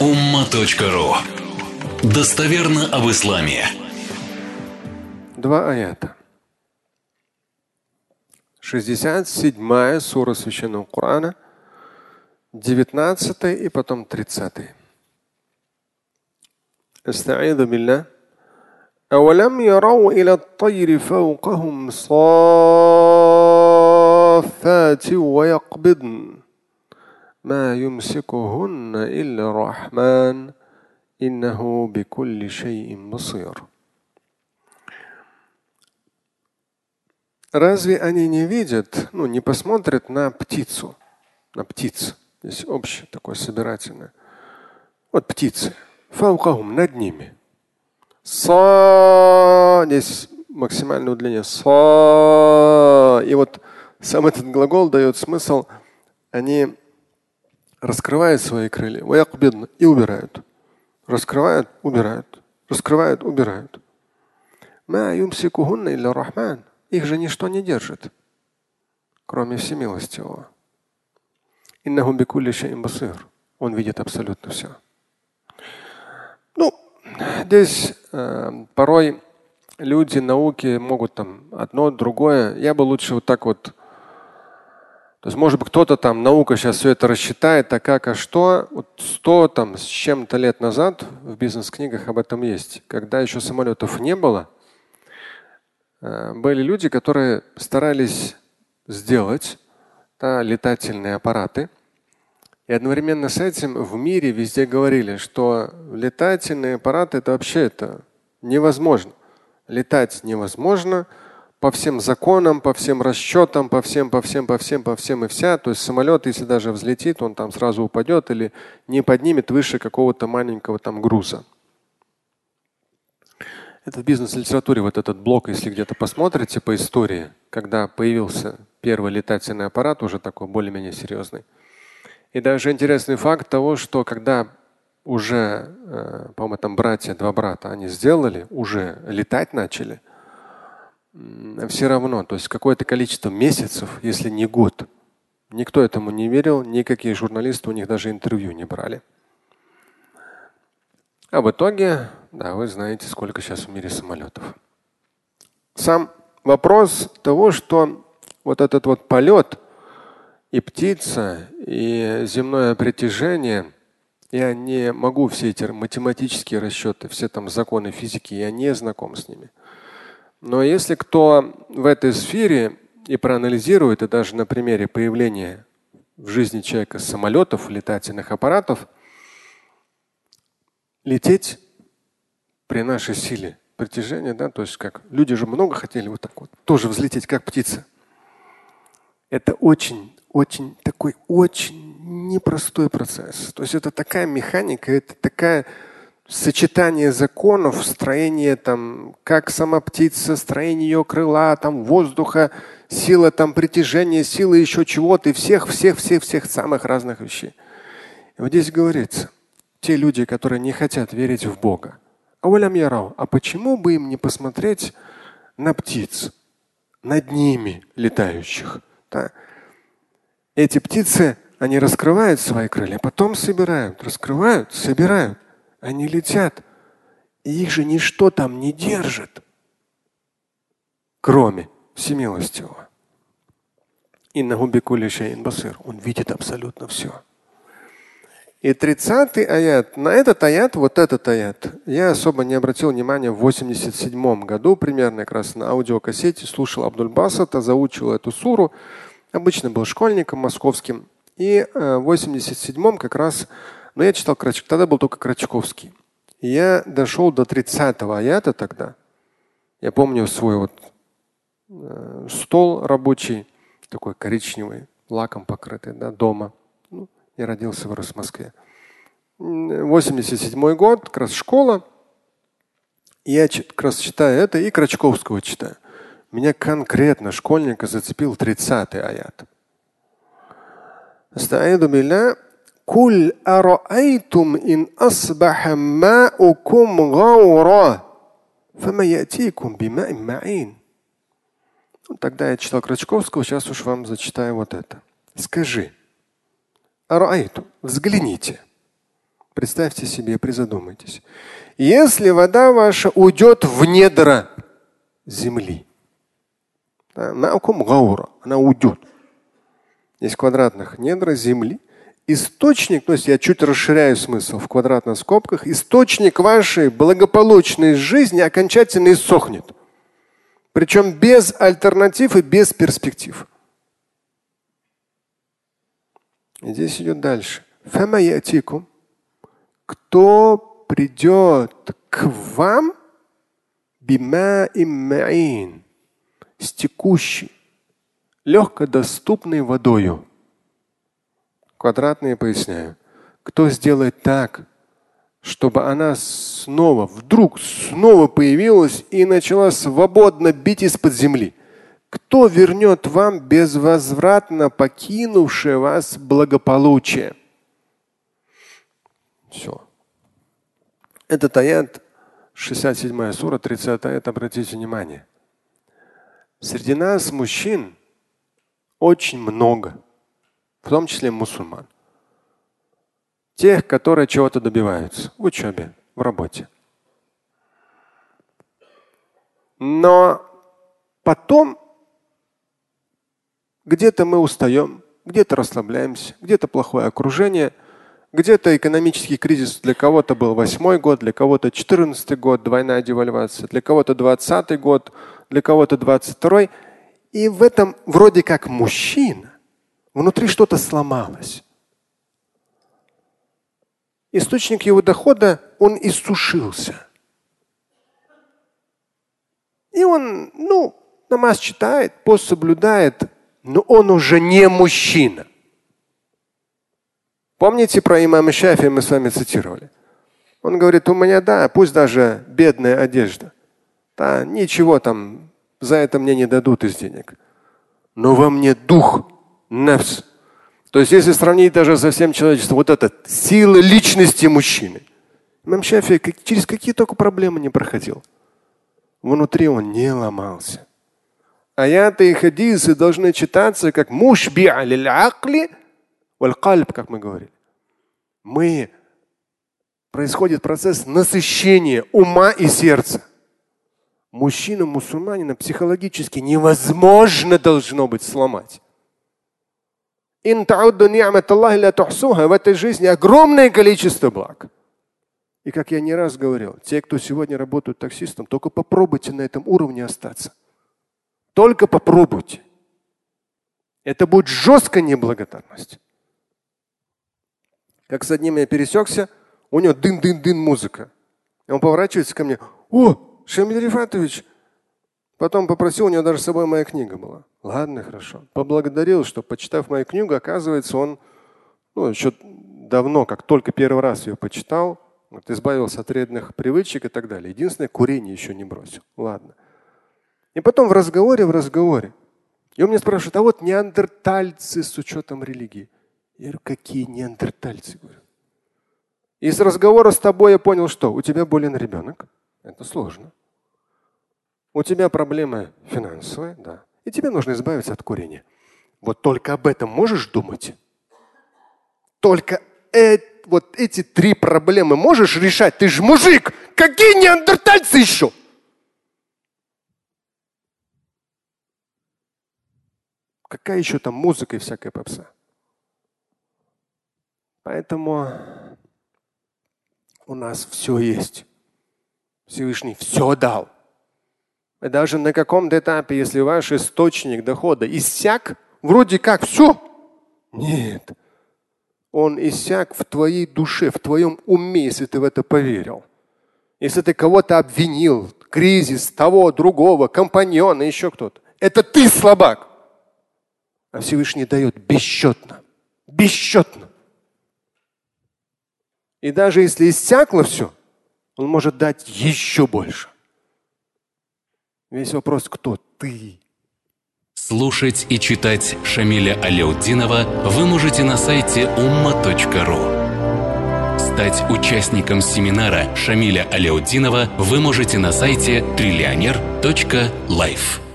umma.ru Достоверно об исламе. Два аята. 67 сура Священного Корана, 19 и потом 30. استعيذ بالله أولم يروا إلى الطير فوقهم صافات ويقبضن ما يمسكهن إلا الرحمن إنه بكل شيء بصير Разве они не видят, ну, не посмотрят на птицу, на птиц? Здесь общее такое собирательное. Вот птицы. Фаукахум над ними. Са. Здесь максимальное удлинение. Са. И вот сам этот глагол дает смысл. Они раскрывают свои крылья и убирают. Раскрывают, убирают. Раскрывают, убирают. Их же ничто не держит, кроме всемилостивого. Он видит абсолютно все. Ну, здесь э, порой люди науки могут там одно, другое. Я бы лучше вот так вот то есть, может быть, кто-то там, наука сейчас все это рассчитает, а как, а что. Вот сто там с чем-то лет назад в бизнес-книгах об этом есть. Когда еще самолетов не было, э, были люди, которые старались сделать да, летательные аппараты. И одновременно с этим в мире везде говорили, что летательные аппараты это вообще это невозможно. Летать невозможно, по всем законам, по всем расчетам, по всем, по всем, по всем, по всем и вся. То есть самолет, если даже взлетит, он там сразу упадет или не поднимет выше какого-то маленького там груза. Это в бизнес-литературе вот этот блок, если где-то посмотрите по истории, когда появился первый летательный аппарат, уже такой более-менее серьезный. И даже интересный факт того, что когда уже, э, по-моему, там братья, два брата, они сделали, уже летать начали – все равно, то есть какое-то количество месяцев, если не год. Никто этому не верил, никакие журналисты у них даже интервью не брали. А в итоге, да, вы знаете, сколько сейчас в мире самолетов. Сам вопрос того, что вот этот вот полет и птица, и земное притяжение, я не могу все эти математические расчеты, все там законы физики, я не знаком с ними. Но если кто в этой сфере и проанализирует, и даже на примере появления в жизни человека самолетов, летательных аппаратов, лететь при нашей силе притяжения, да, то есть как люди же много хотели вот так вот тоже взлететь, как птица. Это очень, очень такой очень непростой процесс. То есть это такая механика, это такая сочетание законов, строение там, как сама птица, строение ее крыла, там воздуха, сила там притяжения, сила еще чего-то и всех, всех, всех, всех самых разных вещей. И вот здесь говорится, те люди, которые не хотят верить в Бога, а почему бы им не посмотреть на птиц, над ними летающих? Да? Эти птицы, они раскрывают свои крылья, потом собирают, раскрывают, собирают. Они летят. И их же ничто там не держит, кроме всемилостивого. Он видит абсолютно все. И 30 аят, на этот аят, вот этот аят, я особо не обратил внимания в 87 году, примерно как раз на аудиокассете слушал Абдульбасата, заучил эту суру. Обычно был школьником московским. И э, в 87 как раз но я читал Крачковский, тогда был только Крачковский. Я дошел до 30-го аята тогда. Я помню свой вот э, стол рабочий, такой коричневый, лаком покрытый, да, дома. Ну, я родился, вырос в Москве. 87 год, как раз школа. Я как раз читаю это и Крачковского читаю. Меня конкретно школьника зацепил 30-й аят. قل أرأيتم إن أصبح ماؤكم غورا فما يأتيكم بماء معين Тогда я читал Крачковского, сейчас уж вам зачитаю вот это. Скажи, араайту, взгляните. Представьте себе, призадумайтесь. Если вода ваша уйдет в недра земли, да, она уйдет. Есть квадратных недра земли. Источник, то есть я чуть расширяю смысл в квадратных скобках, источник вашей благополучной жизни окончательно иссохнет. Причем без альтернатив и без перспектив. И здесь идет дальше. Кто придет к вам бима иммаин с текущей, легкодоступной водою. Квадратные поясняю. Кто сделает так, чтобы она снова, вдруг снова появилась и начала свободно бить из-под земли? Кто вернет вам безвозвратно покинувшее вас благополучие? Все. Этот аят, 67 сура, 30 аят, обратите внимание. Среди нас мужчин очень много, в том числе мусульман. Тех, которые чего-то добиваются в учебе, в работе. Но потом где-то мы устаем, где-то расслабляемся, где-то плохое окружение, где-то экономический кризис для кого-то был восьмой год, для кого-то четырнадцатый год, двойная девальвация, для кого-то двадцатый год, для кого-то двадцать второй. И в этом вроде как мужчина, внутри что-то сломалось. Источник его дохода, он иссушился. И он, ну, намаз читает, пост соблюдает, но он уже не мужчина. Помните про имама Шафи мы с вами цитировали? Он говорит, у меня, да, пусть даже бедная одежда. Да, ничего там, за это мне не дадут из денег. Но во мне дух, нефс. То есть если сравнить даже со всем человечеством, вот эта сила личности мужчины. Имам Шафи через какие только проблемы не проходил. Внутри он не ломался. Аяты и хадисы должны читаться как мушби аль акли валь как мы говорили. Мы происходит процесс насыщения ума и сердца. Мужчину мусульманина психологически невозможно должно быть сломать. В этой жизни огромное количество благ. И как я не раз говорил, те, кто сегодня работают таксистом, только попробуйте на этом уровне остаться. Только попробуйте. Это будет жесткая неблагодарность. Как с одним я пересекся, у него дын-дын-дын музыка. И он поворачивается ко мне. О, Шамиль Рифатович. Потом попросил, у него даже с собой моя книга была. Ладно, хорошо. Поблагодарил, что, почитав мою книгу, оказывается, он ну, еще давно, как только первый раз ее почитал, вот, избавился от вредных привычек и так далее. Единственное, курение еще не бросил. Ладно. И потом в разговоре, в разговоре. И он мне спрашивает, а вот неандертальцы с учетом религии. Я говорю, какие неандертальцы? Говорю. Из разговора с тобой я понял, что у тебя болен ребенок. Это сложно. У тебя проблемы финансовые, да. И тебе нужно избавиться от курения. Вот только об этом можешь думать? Только э, вот эти три проблемы можешь решать? Ты же мужик! Какие неандертальцы еще? Какая еще там музыка и всякая попса? Поэтому у нас все есть. Всевышний все дал. Даже на каком-то этапе, если ваш источник дохода иссяк, вроде как все. Нет. Он иссяк в твоей душе, в твоем уме, если ты в это поверил. Если ты кого-то обвинил, кризис того, другого, компаньона, еще кто-то. Это ты слабак. А Всевышний дает бесчетно. Бесчетно. И даже если иссякло все, он может дать еще больше. Весь вопрос, кто ты? Слушать и читать Шамиля Аляутдинова вы можете на сайте umma.ru. Стать участником семинара Шамиля Аляутдинова вы можете на сайте триллионер.life.